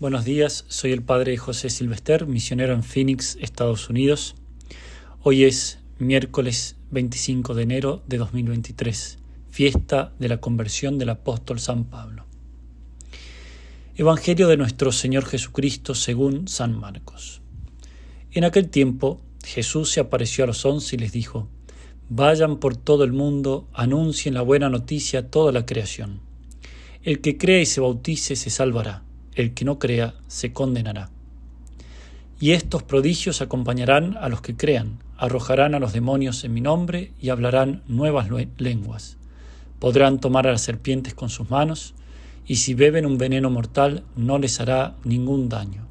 Buenos días, soy el padre José Silvester, misionero en Phoenix, Estados Unidos. Hoy es miércoles 25 de enero de 2023, fiesta de la conversión del apóstol San Pablo. Evangelio de nuestro Señor Jesucristo según San Marcos. En aquel tiempo Jesús se apareció a los once y les dijo, Vayan por todo el mundo, anuncien la buena noticia a toda la creación. El que crea y se bautice se salvará el que no crea se condenará. Y estos prodigios acompañarán a los que crean, arrojarán a los demonios en mi nombre y hablarán nuevas lenguas. Podrán tomar a las serpientes con sus manos, y si beben un veneno mortal no les hará ningún daño.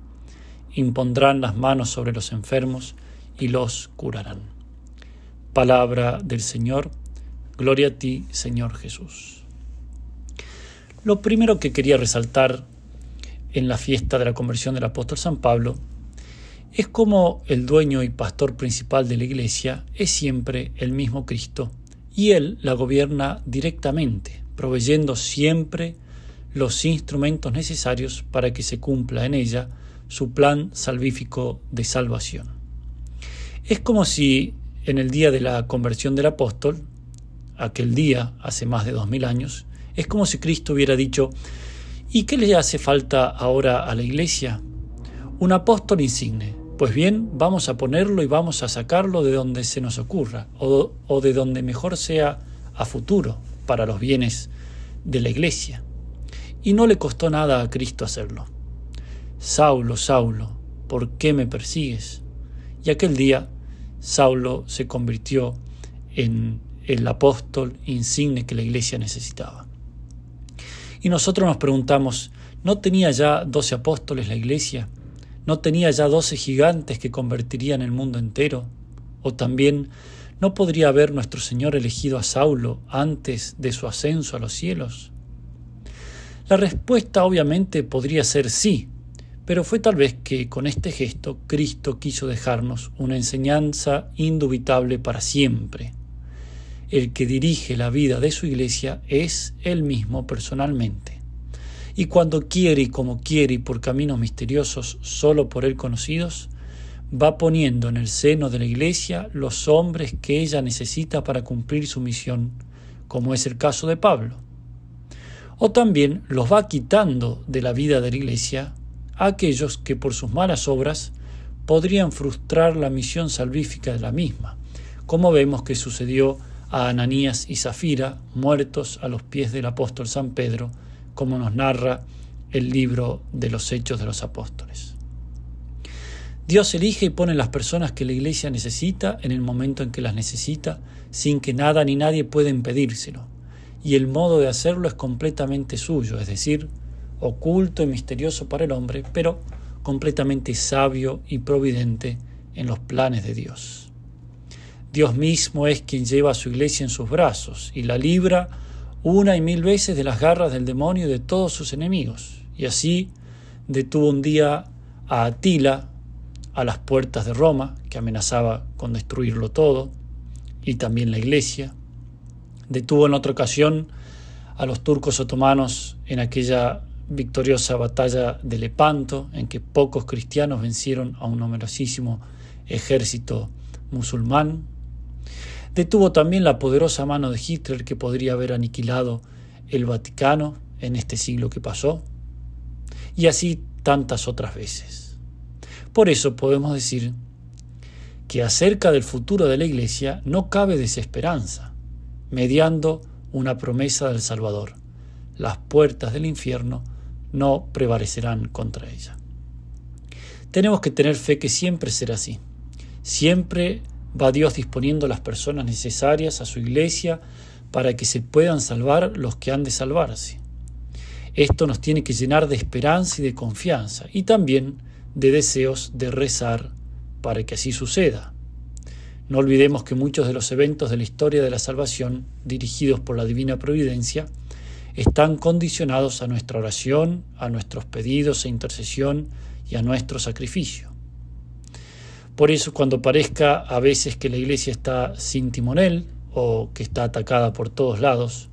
Impondrán las manos sobre los enfermos y los curarán. Palabra del Señor, gloria a ti, Señor Jesús. Lo primero que quería resaltar en la fiesta de la conversión del apóstol San Pablo, es como el dueño y pastor principal de la iglesia es siempre el mismo Cristo, y él la gobierna directamente, proveyendo siempre los instrumentos necesarios para que se cumpla en ella su plan salvífico de salvación. Es como si en el día de la conversión del apóstol, aquel día hace más de dos mil años, es como si Cristo hubiera dicho, ¿Y qué le hace falta ahora a la iglesia? Un apóstol insigne. Pues bien, vamos a ponerlo y vamos a sacarlo de donde se nos ocurra, o, o de donde mejor sea a futuro para los bienes de la iglesia. Y no le costó nada a Cristo hacerlo. Saulo, Saulo, ¿por qué me persigues? Y aquel día Saulo se convirtió en el apóstol insigne que la iglesia necesitaba. Y nosotros nos preguntamos, ¿no tenía ya doce apóstoles la iglesia? ¿No tenía ya doce gigantes que convertirían el mundo entero? ¿O también no podría haber nuestro Señor elegido a Saulo antes de su ascenso a los cielos? La respuesta obviamente podría ser sí, pero fue tal vez que con este gesto Cristo quiso dejarnos una enseñanza indubitable para siempre el que dirige la vida de su iglesia es él mismo personalmente. Y cuando quiere y como quiere y por caminos misteriosos solo por él conocidos, va poniendo en el seno de la iglesia los hombres que ella necesita para cumplir su misión, como es el caso de Pablo. O también los va quitando de la vida de la iglesia aquellos que por sus malas obras podrían frustrar la misión salvífica de la misma, como vemos que sucedió a Ananías y Zafira, muertos a los pies del apóstol San Pedro, como nos narra el libro de los Hechos de los Apóstoles. Dios elige y pone las personas que la Iglesia necesita en el momento en que las necesita, sin que nada ni nadie pueda impedírselo. Y el modo de hacerlo es completamente suyo, es decir, oculto y misterioso para el hombre, pero completamente sabio y providente en los planes de Dios. Dios mismo es quien lleva a su iglesia en sus brazos y la libra una y mil veces de las garras del demonio y de todos sus enemigos. Y así detuvo un día a Atila a las puertas de Roma, que amenazaba con destruirlo todo, y también la iglesia. Detuvo en otra ocasión a los turcos otomanos en aquella victoriosa batalla de Lepanto, en que pocos cristianos vencieron a un numerosísimo ejército musulmán Detuvo también la poderosa mano de Hitler que podría haber aniquilado el Vaticano en este siglo que pasó, y así tantas otras veces. Por eso podemos decir que acerca del futuro de la Iglesia no cabe desesperanza, mediando una promesa del Salvador. Las puertas del infierno no prevalecerán contra ella. Tenemos que tener fe que siempre será así. Siempre Va Dios disponiendo las personas necesarias a su iglesia para que se puedan salvar los que han de salvarse. Esto nos tiene que llenar de esperanza y de confianza y también de deseos de rezar para que así suceda. No olvidemos que muchos de los eventos de la historia de la salvación, dirigidos por la divina providencia, están condicionados a nuestra oración, a nuestros pedidos e intercesión y a nuestro sacrificio. Por eso cuando parezca a veces que la iglesia está sin timonel o que está atacada por todos lados,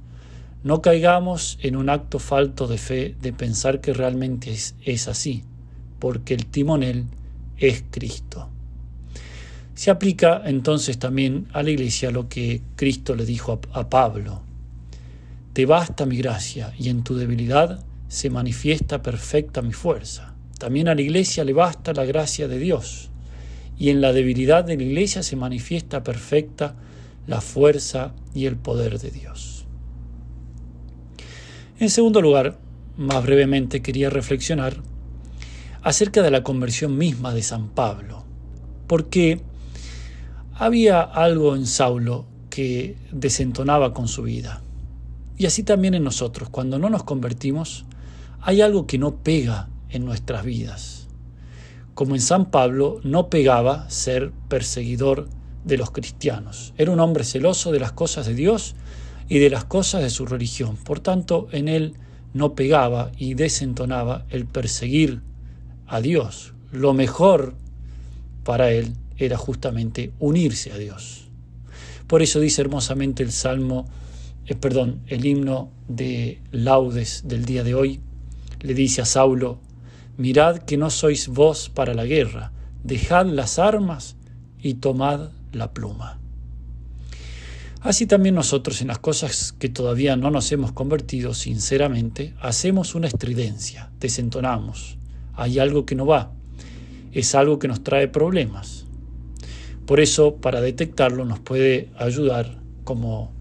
no caigamos en un acto falto de fe de pensar que realmente es, así, porque el timonel es Cristo. Se aplica entonces también a la iglesia lo que Cristo le dijo a, a Pablo. Te basta mi gracia y en tu debilidad se manifiesta perfecta mi fuerza. También a la iglesia le basta la gracia de Dios y en la debilidad de la iglesia se manifiesta perfecta la fuerza y el poder de Dios. En segundo lugar, más brevemente quería reflexionar acerca de la conversión misma de San Pablo, porque había algo en Saulo que desentonaba con su vida. Y así también en nosotros, cuando no nos convertimos, hay algo que no pega en nuestras vidas. Como en San Pablo no pegaba ser perseguidor de los cristianos. Era un hombre celoso de las cosas de Dios y de las cosas de su religión. Por tanto, en él no pegaba y desentonaba el perseguir a Dios. Lo mejor para él era justamente unirse a Dios. Por eso dice hermosamente el Salmo, eh, perdón, el himno de laudes del día de hoy, le dice a Saulo, mirad que no sois vos para la guerra, dejad las armas y tomad la pluma. Así también nosotros en las cosas que todavía no nos hemos convertido, sinceramente, hacemos una estridencia, desentonamos. Hay algo que no va, es algo que nos trae problemas. Por eso, para detectarlo, nos puede ayudar, como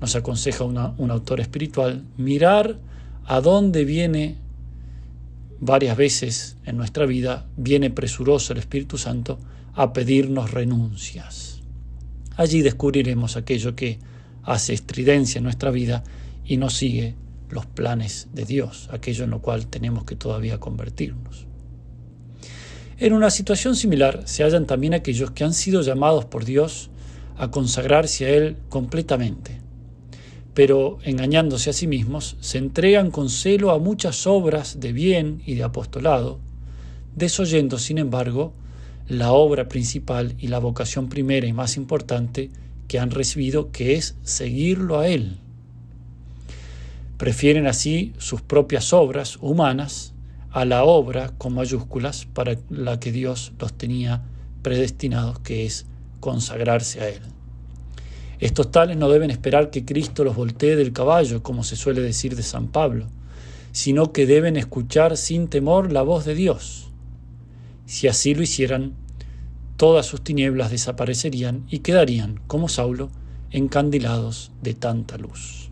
nos aconseja un autor espiritual, mirar a dónde viene varias veces en nuestra vida, viene presuroso el Espíritu Santo a pedirnos renuncias. Allí descubriremos aquello que hace estridencia en nuestra vida y no sigue los planes de Dios, aquello en lo cual tenemos que todavía convertirnos. En una situación similar se hallan también aquellos que han sido llamados por Dios a consagrarse a Él completamente, pero engañándose a sí mismos, se entregan con celo a muchas obras de bien y de apostolado, desoyendo, sin embargo, la obra principal y la vocación primera y más importante que han recibido, que es seguirlo a Él. Prefieren así sus propias obras humanas a la obra con mayúsculas para la que Dios los tenía predestinados, que es consagrarse a Él. Estos tales no deben esperar que Cristo los voltee del caballo, como se suele decir de San Pablo, sino que deben escuchar sin temor la voz de Dios si así lo hicieran, todas sus tinieblas desaparecerían y quedarían, como Saulo, encandilados de tanta luz.